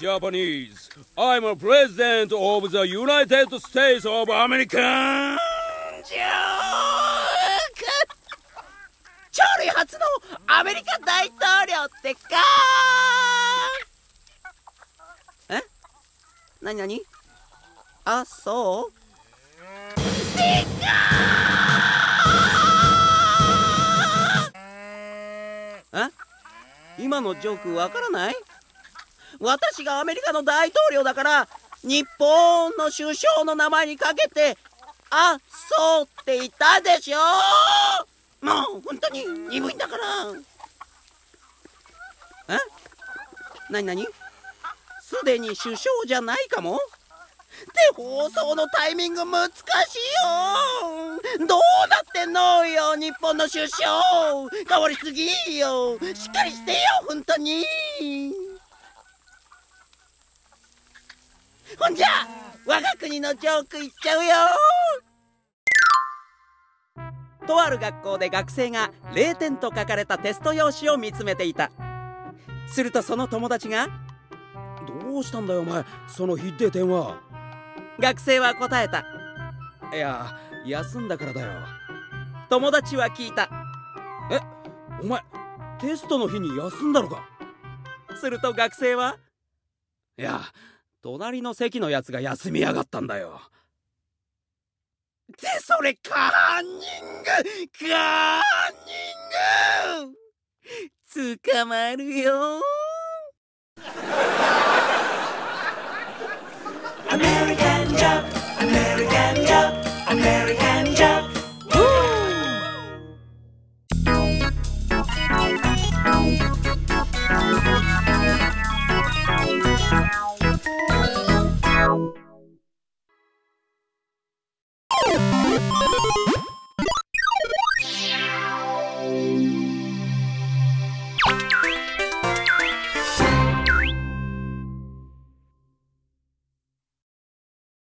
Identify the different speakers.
Speaker 1: Japanese. I'm a president of the United States of America.
Speaker 2: 鳥類初のアメリカ大統領ってかえなになにあそうでかえ今のジョークわからない私がアメリカの大統領だから日本の首相の名前にかけて「あそう」って言ったでしょ。もう本当に鈍いんだから。え？なになにすでに首相じゃないかも？って放送のタイミング難しいよ。どうなってんのよ日本の首相。変わりすぎよ。しっかりしてよ本当に。ほんじゃ我が国のジョークいっちゃうよ。とある学校で学生が0点と書かれたテスト用紙を見つめていた。するとその友達が「
Speaker 1: どうしたんだよお前。そのひって点は」
Speaker 2: 学生は答えた。
Speaker 1: いや休んだからだよ。
Speaker 2: 友達は聞いた。
Speaker 1: えお前テストの日に休んだのか？
Speaker 2: すると学生はい
Speaker 1: や隣の席のやつが休みやがったんだよ。
Speaker 2: でそれカンニングカンニング。捕まるよ